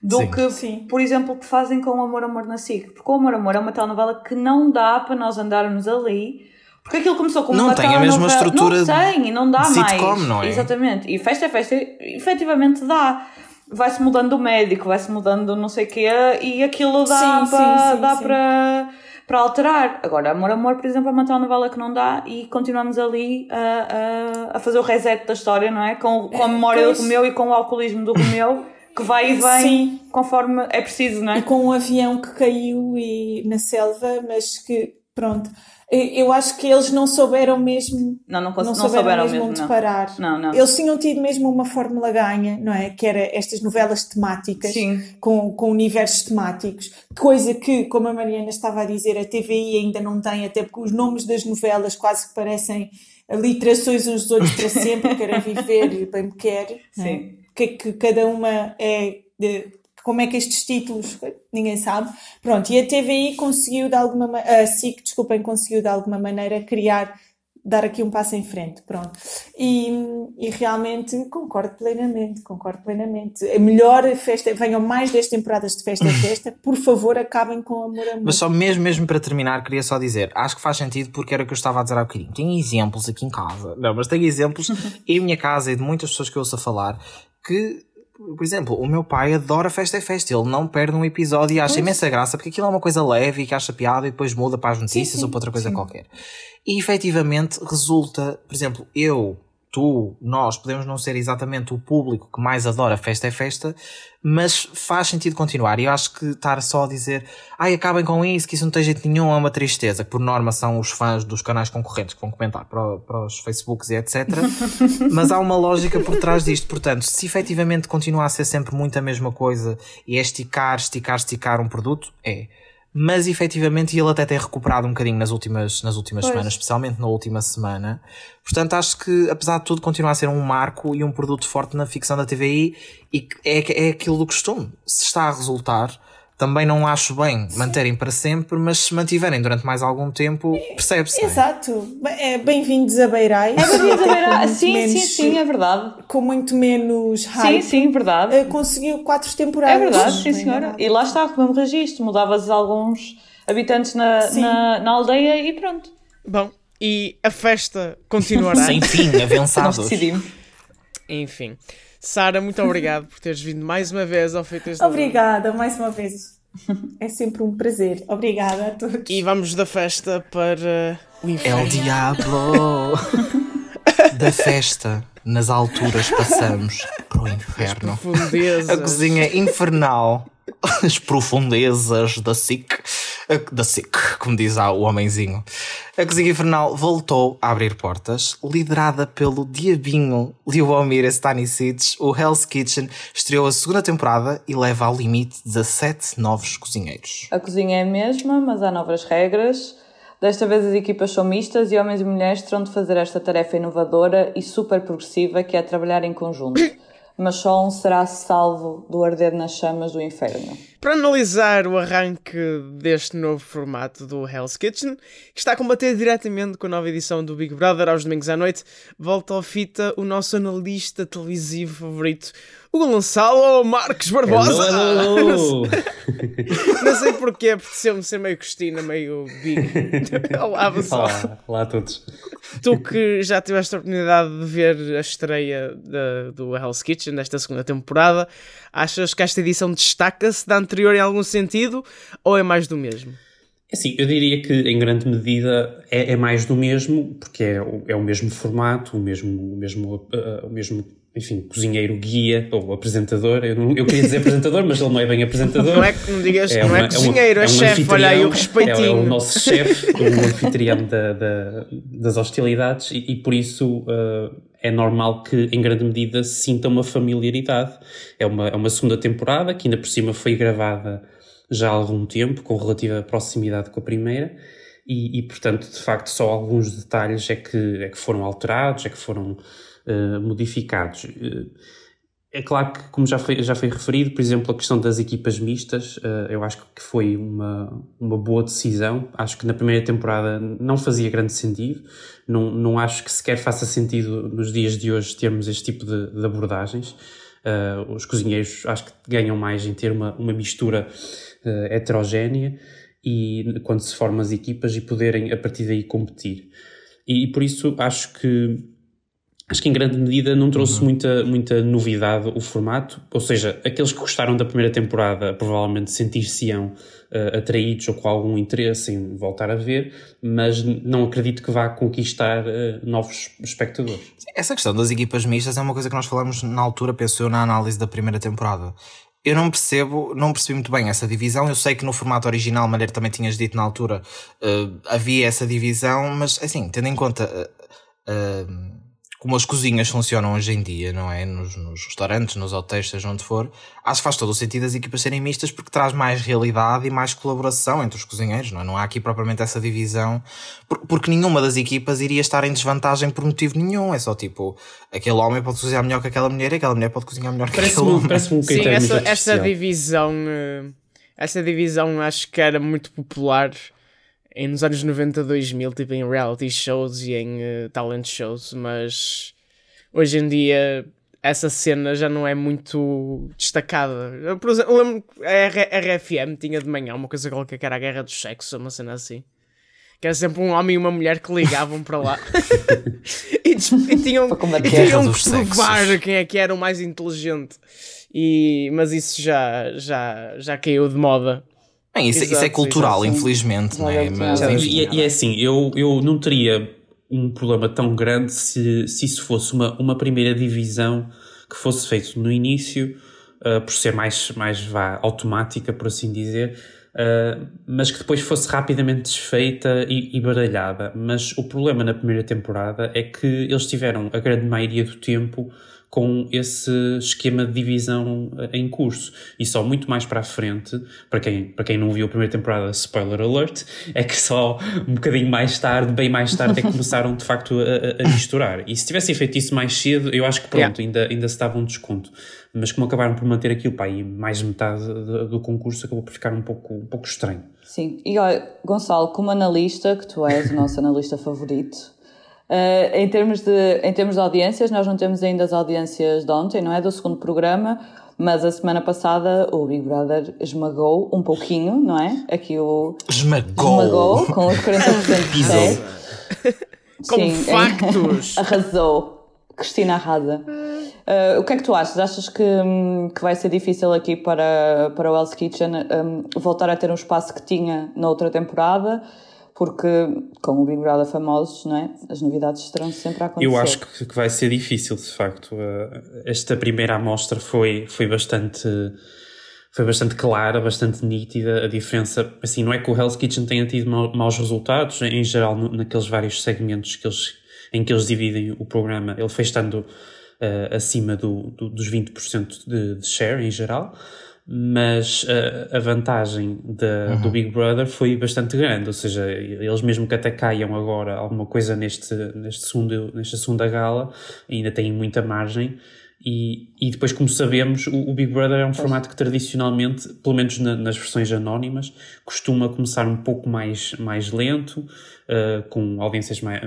Do Sim. que, Sim. por exemplo, o que fazem com o Amor Amor na SIC. Porque o Amor Amor é uma telenovela que não dá para nós andarmos ali. Porque aquilo começou como Não uma tem a mesma estrutura Não tem, e não dá de mais. sitcom, não é? Exatamente. E Festa é Festa, efetivamente dá. Vai-se mudando o médico, vai-se mudando não sei o quê, e aquilo dá Sim, para sim, sim, dá sim. para para alterar. Agora, Amor Amor, por exemplo, é uma telenovela que não dá e continuamos ali a, a, a fazer o reset da história, não é? Com, com a memória Pois. do Romeu e com o alcoolismo do Romeu, que vai e vem Sim. conforme é preciso, não E é? com um avião que caiu e, na selva, mas que, pronto. Eu acho que eles não souberam mesmo Não, não, não não souberam, souberam mesmo, mesmo, onde não. parar. Não, não. Eles tinham tido mesmo uma fórmula ganha, não é? Que era estas novelas temáticas Sim. com, com universos temáticos, coisa que, como a Mariana estava a dizer, a TVI ainda não tem, até porque os nomes das novelas quase que parecem literações uns dos outros para sempre, quer é viver e bem me quer. é? Sim. Que, que cada uma é. de- como é que estes títulos, ninguém sabe. Pronto, e a TVI conseguiu de alguma maneira, a SIC, desculpem, conseguiu de alguma maneira criar, dar aqui um passo em frente, pronto. E, e realmente concordo plenamente, concordo plenamente. É melhor a festa, venham mais 10 temporadas de festa a festa, por favor, acabem com amor amor. Mas só mesmo, mesmo para terminar, queria só dizer, acho que faz sentido porque era o que eu estava a dizer há bocadinho. Tenho exemplos aqui em casa, não, mas tenho exemplos em minha casa e de muitas pessoas que eu ouço a falar que, por exemplo, o meu pai adora Festa é Festa, ele não perde um episódio e acha imensa graça porque aquilo é uma coisa leve e que acha piada e depois muda para as notícias sim, ou para outra coisa sim. qualquer. E efetivamente resulta, por exemplo, eu, tu, nós podemos não ser exatamente o público que mais adora Festa é Festa, mas faz sentido continuar. E eu acho que estar só a dizer, ai, acabem com isso, que isso não tem jeito nenhum, é uma tristeza, que por norma são os fãs dos canais concorrentes que vão comentar para, para os Facebooks e etc. mas há uma lógica por trás disto. Portanto, se efetivamente continua a ser sempre muito a mesma coisa e é esticar, esticar, esticar um produto, é. Mas efetivamente ele até tem recuperado um bocadinho nas últimas, nas últimas Pois. semanas, especialmente na última semana. Portanto, acho que apesar de tudo continua a ser um marco e um produto forte na ficção da TVI e é, é aquilo do costume. Se está a resultar, também não acho bem manterem para sempre, mas se mantiverem durante mais algum tempo, percebe-se. não é? Exato. É, Bem-vindos a Beirais. É bem-vindos a Até com Beira- muito Sim, menos- sim, sim, é verdade. Com muito menos Sim, hype. sim, verdade. eh, Conseguiu quatro temporadas. É verdade, sim tem senhora. E lá está, com o mesmo registro. Mudavas alguns habitantes na, Sim. na, na aldeia e pronto. Bom, e a festa continuará. Sem fim, Nós avançados. decidimos. Enfim. Sara, muito obrigado por teres vindo mais uma vez ao Feitas. Obrigada, mais uma vez. É sempre um prazer. Obrigada a todos. E vamos da festa para o El inferno. Diablo da festa. Nas alturas passamos para o inferno. Profundezas. A cozinha infernal. As profundezas da SIC. Da SIC. como diz o homenzinho. A Cozinha Infernal voltou a abrir portas, liderada pelo diabinho Liubomir Stanisic. O Hell's Kitchen estreou a segunda temporada e leva ao limite 17 novos cozinheiros. A cozinha é a mesma, mas há novas regras. Desta vez as equipas são mistas e homens e mulheres terão de fazer esta tarefa inovadora e super progressiva que é trabalhar em conjunto mas só um será salvo do arder nas chamas do inferno. Para analisar o arranque deste novo formato do Hell's Kitchen, que está a combater diretamente com a nova edição do Big Brother aos domingos à noite, volta ao fita o nosso analista televisivo favorito, o Gonçalo Marques Barbosa. Hello, hello. Não sei porquê, apeteceu-me ser meio Cristina, meio Big. Olá, pessoal. Olá, olá a todos. Tu que já tiveste a oportunidade de ver a estreia do Hell's Kitchen desta segunda temporada, achas que esta edição destaca-se da anterior em algum sentido ou é mais do mesmo? Assim, eu diria que em grande medida é, é mais do mesmo, porque é, o- é o mesmo formato, o mesmo, o mesmo, uh, o mesmo enfim, cozinheiro guia ou apresentador. Eu, não- eu queria dizer apresentador, mas ele não é bem apresentador. Não é que não digas, não uma- é cozinheiro, é, um chefe, olha aí o anfitrião, É, é respeitinho. o nosso chefe, o anfitrião da- da- das hostilidades e, e por isso uh, é normal que em grande medida se sinta uma familiaridade. É uma, é uma segunda temporada que ainda por cima foi gravada já há algum tempo, com relativa proximidade com a primeira. E, e, portanto, de facto, só alguns detalhes é que, é que foram alterados, é que foram uh, modificados. Uh, é claro que, como já foi, já foi referido, por exemplo, a questão das equipas mistas, uh, eu acho que foi uma, uma boa decisão. Acho que na primeira temporada não fazia grande sentido. Não, não acho que sequer faça sentido nos dias de hoje termos este tipo de, de abordagens. Uh, os cozinheiros acho que ganham mais em ter uma, uma mistura uh, heterogénea e quando se formam as equipas e poderem a partir daí competir. E, e por isso acho que acho que em grande medida não trouxe muita, muita novidade o formato, ou seja, aqueles que gostaram da primeira temporada provavelmente sentir-se-ão uh, atraídos ou com algum interesse em voltar a ver, mas não acredito que vá conquistar uh, novos espectadores. Essa questão das equipas mistas é uma coisa que nós falamos na altura, penso eu, na análise da primeira temporada. Eu não percebo, não percebi muito bem essa divisão. Eu sei que no formato original, Malheiro também tinhas dito na altura, eh, havia essa divisão, mas assim, tendo em conta como as cozinhas funcionam hoje em dia, não é? Nos, nos restaurantes, nos hotéis, seja onde for, acho que faz todo o sentido as equipas serem mistas porque traz mais realidade e mais colaboração entre os cozinheiros, não é? Não há aqui propriamente essa divisão, por- porque nenhuma das equipas iria estar em desvantagem por motivo nenhum. É só tipo, aquele homem pode cozinhar melhor que aquela mulher e aquela mulher pode cozinhar melhor que aquele Parece-me homem. parece um Sim, essa, essa divisão. eh, Essa divisão acho que era muito popular em, nos anos 90, 2000, tipo em reality shows e em eh, talent shows, mas hoje em dia essa cena já não é muito destacada. Por exemplo, lembro que a RFM tinha de manhã uma coisa qualquer que era a guerra dos sexos, uma cena assim. Que era sempre um homem e uma mulher que ligavam para lá e, e tinham, Para combater. e tinham que provar quem é que era o mais inteligente. E, mas isso já, já, já caiu de moda. Bem, isso, isso é Exato, cultural, exato. infelizmente, não é? Exato. Mas, Exato. enfim, E, e é assim, eu, eu não teria um problema tão grande se, se isso fosse uma, uma primeira divisão que fosse feito no início, uh, por ser mais, mais vá, automática, por assim dizer, uh, mas que depois fosse rapidamente desfeita e, e baralhada. Mas o problema na primeira temporada é que eles tiveram a grande maioria do tempo com esse esquema de divisão eh, em curso. E só muito mais para a frente, para quem, para quem não viu a primeira temporada, spoiler alert, é que só um bocadinho mais tarde, bem mais tarde, é que começaram de facto a, a- misturar. E se tivessem feito isso mais cedo, eu acho que pronto, ainda, ainda se dava um desconto. Mas como acabaram por manter aquilo, pá, e mais metade do, do concurso acabou por ficar um pouco, um pouco estranho. Sim, e olha, Gonçalo, como analista, que tu és o nosso analista favorito, eh, em, termos de, em termos de audiências, nós não temos ainda as audiências de ontem, não é? Do segundo programa, mas a semana passada o Big Brother esmagou um pouquinho, não é? Aqui o esmagou. esmagou com os 40% de fé. Com Sim, factos! Arrasou. Cristina arrasa. Uh, o que é que tu achas? Achas que, hum, que vai ser difícil aqui para, para o Hell's Kitchen hum, voltar a ter um espaço que tinha na outra temporada? Porque, com o Big Brother famosos, não é? As novidades estarão sempre a acontecer. Eu acho que, vai ser difícil, de facto. Uh, Esta primeira amostra foi, foi bastante. foi bastante clara, bastante nítida a diferença. Assim, não é que o Hell's Kitchen tenha tido maus resultados, em geral, naqueles vários segmentos que eles, em que eles dividem o programa, ele foi estando uh, acima do, do, dos 20% de, de share em geral mas a, a vantagem de, uhum. do Big Brother foi bastante grande, ou seja, eles mesmo que até caiam agora alguma coisa neste, neste segundo, nesta segunda gala, ainda têm muita margem. E, e depois, como sabemos, o, o Big Brother é um formato que tradicionalmente, pelo menos na, nas versões anónimas, costuma começar um pouco mais, mais lento, uh, com audiências mais,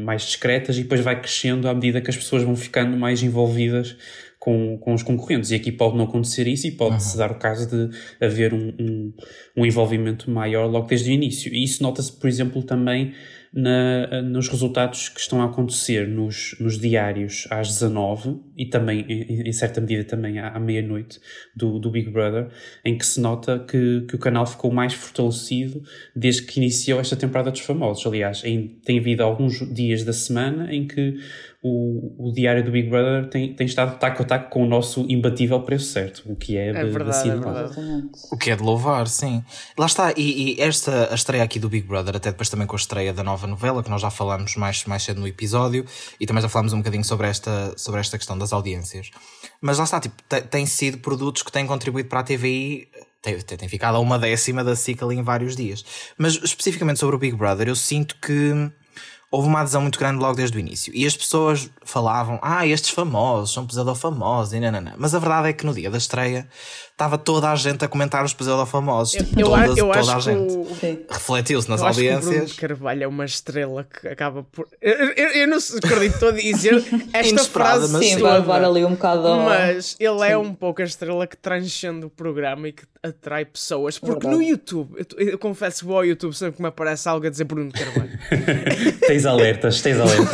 mais discretas, e depois vai crescendo à medida que as pessoas vão ficando mais envolvidas com, com os concorrentes. E aqui pode não acontecer isso e pode-se uhum. dar o caso de haver um, um, um, envolvimento maior logo desde o início. E isso nota-se, por exemplo, também na, nos resultados que estão a acontecer nos, nos diários às 19 e também, em, certa medida, também à, à meia-noite do, do Big Brother, em que se nota que, que o canal ficou mais fortalecido desde que iniciou esta temporada dos famosos. Aliás, em, tem havido alguns dias da semana em que o, o diário do Big Brother tem, tem estado taco a taco com o nosso imbatível preço certo, o que é, é de, verdade, de é verdade. O que é de louvar, sim. Lá está, e, e, esta a estreia aqui do Big Brother, até depois também com a estreia da nova novela, que nós já falamos mais, mais cedo no episódio, e também já falamos um bocadinho sobre esta, sobre esta questão das audiências. Mas lá está, tipo, tem, sido produtos que têm contribuído para a TVI tem ficado a uma décima da SIC ali em vários dias. Mas especificamente sobre o Big Brother, eu sinto que houve uma adesão muito grande logo desde o início. E as pessoas falavam, ah, estes famosos são pesador famosos, e nanana. Mas a verdade é que no dia da estreia estava toda a gente a comentar os pesador famosos. Eu, tipo, toda, eu toda a gente. O... Refletiu-se nas eu audiências. Acho que o Bruno Carvalho é uma estrela que acaba por. Eu, eu, eu não acredito a dizer esta frase. Mas sim, vai levar ali um bocado. Mas ele é sim. é um pouco a estrela que transcende o programa e que atrai pessoas. Porque no YouTube, eu, confesso que vou ao YouTube sempre que me aparece algo a dizer Bruno Carvalho. tens alertas, tens alertas.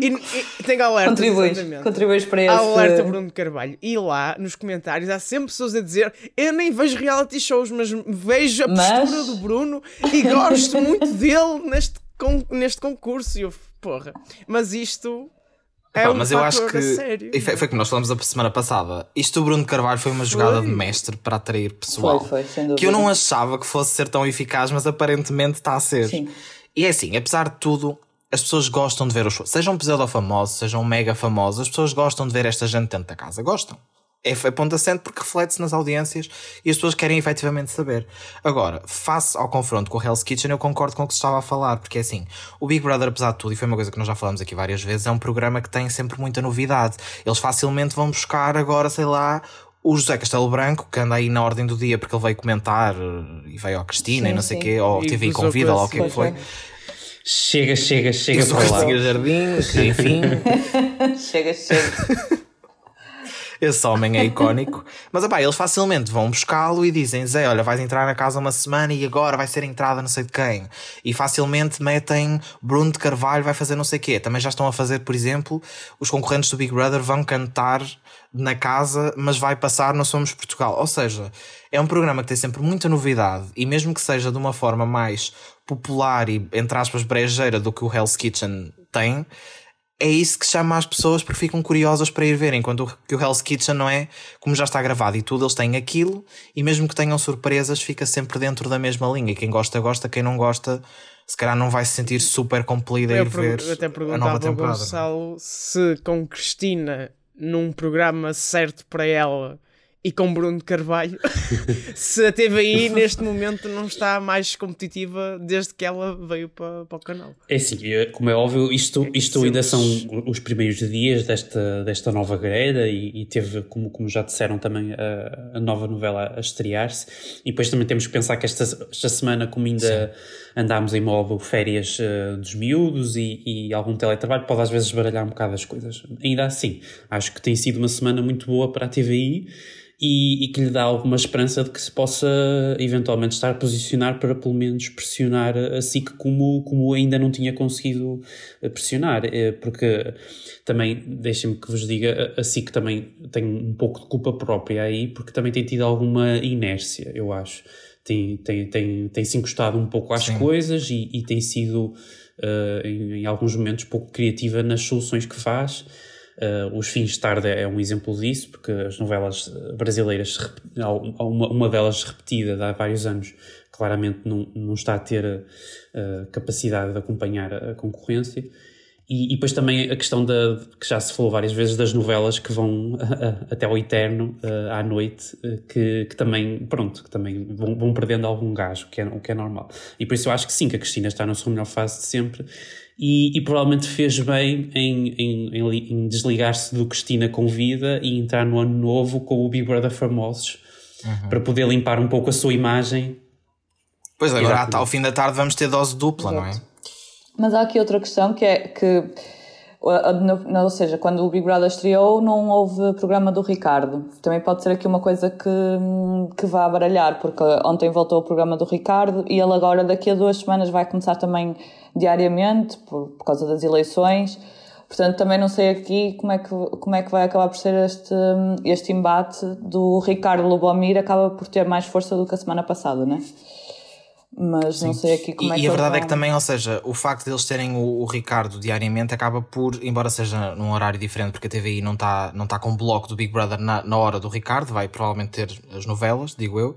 e, e, tenho alertas. Contribuis, contribuis para esse. Alerta Bruno Carvalho. E lá, nos comentários, há sempre pessoas a dizer: Eu nem vejo reality shows, mas vejo a mas... postura do Bruno e gosto muito dele neste, con neste concurso. E eu, porra, mas isto. É um mas eu acho que e foi, foi que nós falamos a semana passada. Isto do Bruno Carvalho foi uma jogada foi. de mestre para atrair pessoal. Foi, foi, sem dúvida. Que eu não achava que fosse ser tão eficaz, mas aparentemente está a ser. Sim. E é assim, apesar de tudo, as pessoas gostam de ver os shows. Sejam pseudo famosos, sejam mega famosos, as pessoas gostam de ver esta gente dentro da casa. Gostam é, é ponto assente porque reflete-se nas audiências e as pessoas querem efetivamente saber. Agora, face ao confronto com o Hell's Kitchen, eu concordo com o que se estava a falar, porque é assim, o Big Brother, apesar de tudo, e foi uma coisa que nós já falamos aqui várias vezes, é um programa que tem sempre muita novidade. Eles facilmente vão buscar agora, sei lá, o José Castelo Branco, que anda aí na ordem do dia porque ele veio comentar eh, e veio à Cristina sim, e não sei o quê, ou teve aí convida, ou o que é que foi. Chega, chega, chega para lá. Jardim, enfim. chega, chega. Esse homem é icónico. Mas opá, eles facilmente vão buscá-lo e dizem: Zé, olha, vais entrar na casa uma semana e agora vai ser entrada não sei de quem. E facilmente metem Bruno de Carvalho vai fazer não sei o quê. Também já estão a fazer, por exemplo, os concorrentes do Big Brother vão cantar na casa, mas vai passar no Somos Portugal. Ou seja, é um programa que tem sempre muita novidade e mesmo que seja de uma forma mais popular e, entre aspas, brejeira do que o Hell's Kitchen tem, é isso que chama as pessoas porque ficam curiosas para ir ver, enquanto que o Hell's Kitchen não é, como já está gravado e tudo, eles têm aquilo e mesmo que tenham surpresas, fica sempre dentro da mesma linha. Quem gosta, gosta, quem não gosta, se calhar não vai se sentir super compelido a ir ver até a nova temporada. Gonçalo se com Cristina num programa certo para ela e com Bruno Carvalho, se a TVI neste momento não está mais competitiva desde que ela veio para, para o canal. É sim, como é óbvio, isto, isto ainda são os primeiros dias desta, desta nova grelha e, e, teve, como, como já disseram também, a, a nova novela a estrear-se. E depois também temos que pensar que esta, esta semana, como ainda sim. andámos em modo férias uh, dos miúdos e, e algum teletrabalho, pode às vezes baralhar um bocado as coisas. Ainda assim, acho que tem sido uma semana muito boa para a TVI e, e, que lhe dá alguma esperança de que se possa eventualmente estar a posicionar para pelo menos pressionar a SIC como, como ainda não tinha conseguido eh, pressionar, eh, porque também, deixem-me que vos diga, a SIC também tem um pouco de culpa própria aí, porque também tem tido alguma inércia, eu acho. Tem, tem, tem, tem se encostado um pouco às Sim. coisas e, e tem sido, uh, em, em alguns momentos, pouco criativa nas soluções que faz Uh, os fins de tarde é um exemplo disso, porque as novelas brasileiras, uma, uma delas repetida há vários anos, claramente não, não está a ter uh, capacidade de acompanhar a concorrência. E, e, depois também a questão da, que já se falou várias vezes das novelas que vão até ao eterno, à noite, que, que também, pronto, que também vão, vão perdendo algum gás, o que, é, o que é normal. E por isso eu acho que sim, que a Cristina está na sua melhor fase de sempre e, e provavelmente fez bem em, em, em, em desligar-se do Cristina com vida e entrar no ano novo com o Big Brother Famosos uhum. para poder limpar um pouco a sua imagem. Pois agora, ao fim da tarde, vamos ter dose dupla, Exato. não é? Mas há aqui outra questão que é que, ou seja, quando o Big Brother estreou, não houve programa do Ricardo. Também pode ser aqui uma coisa que, que vá baralhar, porque ontem voltou o programa do Ricardo e ele agora, daqui a duas semanas, vai começar também diariamente, por, por causa das eleições. Portanto, também não sei aqui como é que, como é que vai acabar por ser este, este embate do Ricardo Lubomir, acaba por ter mais força do que a semana passada, não é? Mas Sim. não sei aqui como e, é que E a verdade vão... é que também, ou seja, o facto de eles terem o, o, Ricardo diariamente acaba por, embora seja num horário diferente, porque a TVI não está não tá com o bloco do Big Brother na, na hora do Ricardo, vai provavelmente ter as novelas, digo eu.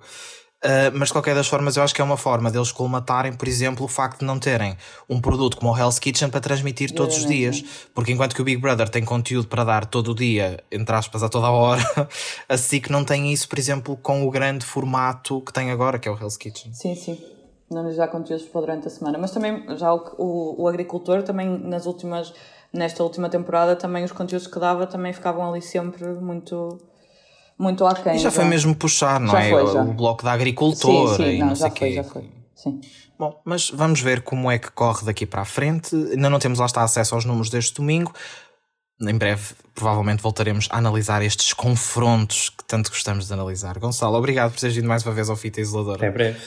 Uh, mas de qualquer das formas, eu acho que é uma forma deles colmatarem, por exemplo, o facto de não terem um produto como o Hell's Kitchen para transmitir todos os dias. Porque enquanto que o Big Brother tem conteúdo para dar todo o dia, entre aspas, a toda a hora, a SIC não tem isso, por exemplo, com o grande formato que tem agora, que é o Hell's Kitchen. Sim, sim não lhes dá conteúdos para durante a semana. Mas também, já o, o, o, agricultor, também nas últimas, nesta última temporada, também os conteúdos que dava também ficavam ali sempre muito, muito aquém. E já foi mesmo puxar, não já é? Foi, já. O bloco da agricultora sim, sim, e não, não já sei foi, quê. já foi. Sim. Bom, mas vamos ver como é que corre daqui para a frente. Ainda não temos lá está acesso aos números deste domingo. Em breve, provavelmente, voltaremos a analisar estes confrontos que tanto gostamos de analisar. Gonçalo, obrigado por teres vindo mais uma vez ao Fita Isolador. Até breve.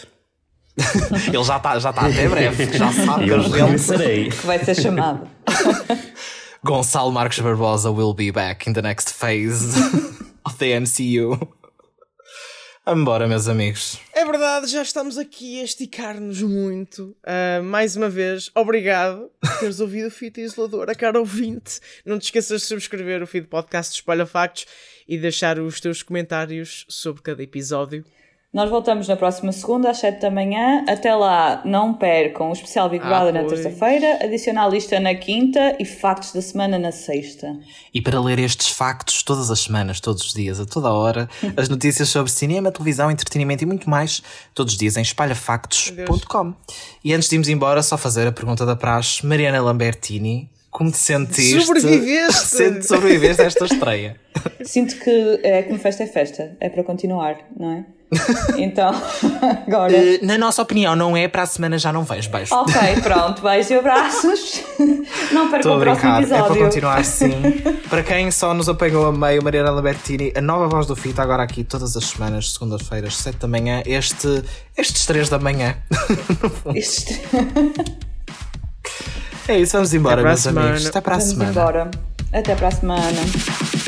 Ele já está já tá até breve, já sabe eu que Que vai ser chamado. Gonçalo Marcos Barbosa will be back in the next phase of the MCU. Embora, meus amigos. É verdade, já estamos aqui a esticar-nos muito. Uh, mais uma vez, obrigado por teres ouvido o Fita Isolador, a cara ouvinte. Não te esqueças de subscrever o feed podcast Espalha Factos e deixar os teus comentários sobre cada episódio. Nós voltamos na próxima segunda às 7 da manhã. Até lá, não percam o especial Big ah, Brother ah, na terça-feira, adicionar a lista na quinta e factos da semana na sexta. E para ler estes factos todas as semanas, todos os dias, a toda hora, as notícias sobre cinema, televisão, entretenimento e muito mais, todos os dias em espalhafactos.com. E antes de irmos embora, só fazer a pergunta da praxe, Mariana Lambertini. Como te sentiste? Sobreviveste! Sobreviveste a esta estreia. Sinto que é como festa é festa, é para continuar, não é? Então, agora. Uh, na nossa opinião, não é para a semana já não vejo. Beijo. Ok, pronto, beijo e abraços. Não percam o próximo episódio. É para continuar sim. para quem só nos apanhou a meio, Mariana Labertini, a nova voz do Fita, agora aqui todas as semanas, segundas-feiras, 7 da manhã, este, estes 3 da manhã. Estes É isso, vamos embora, meus amigos. Até para a vamos semana. Embora. Até para a semana.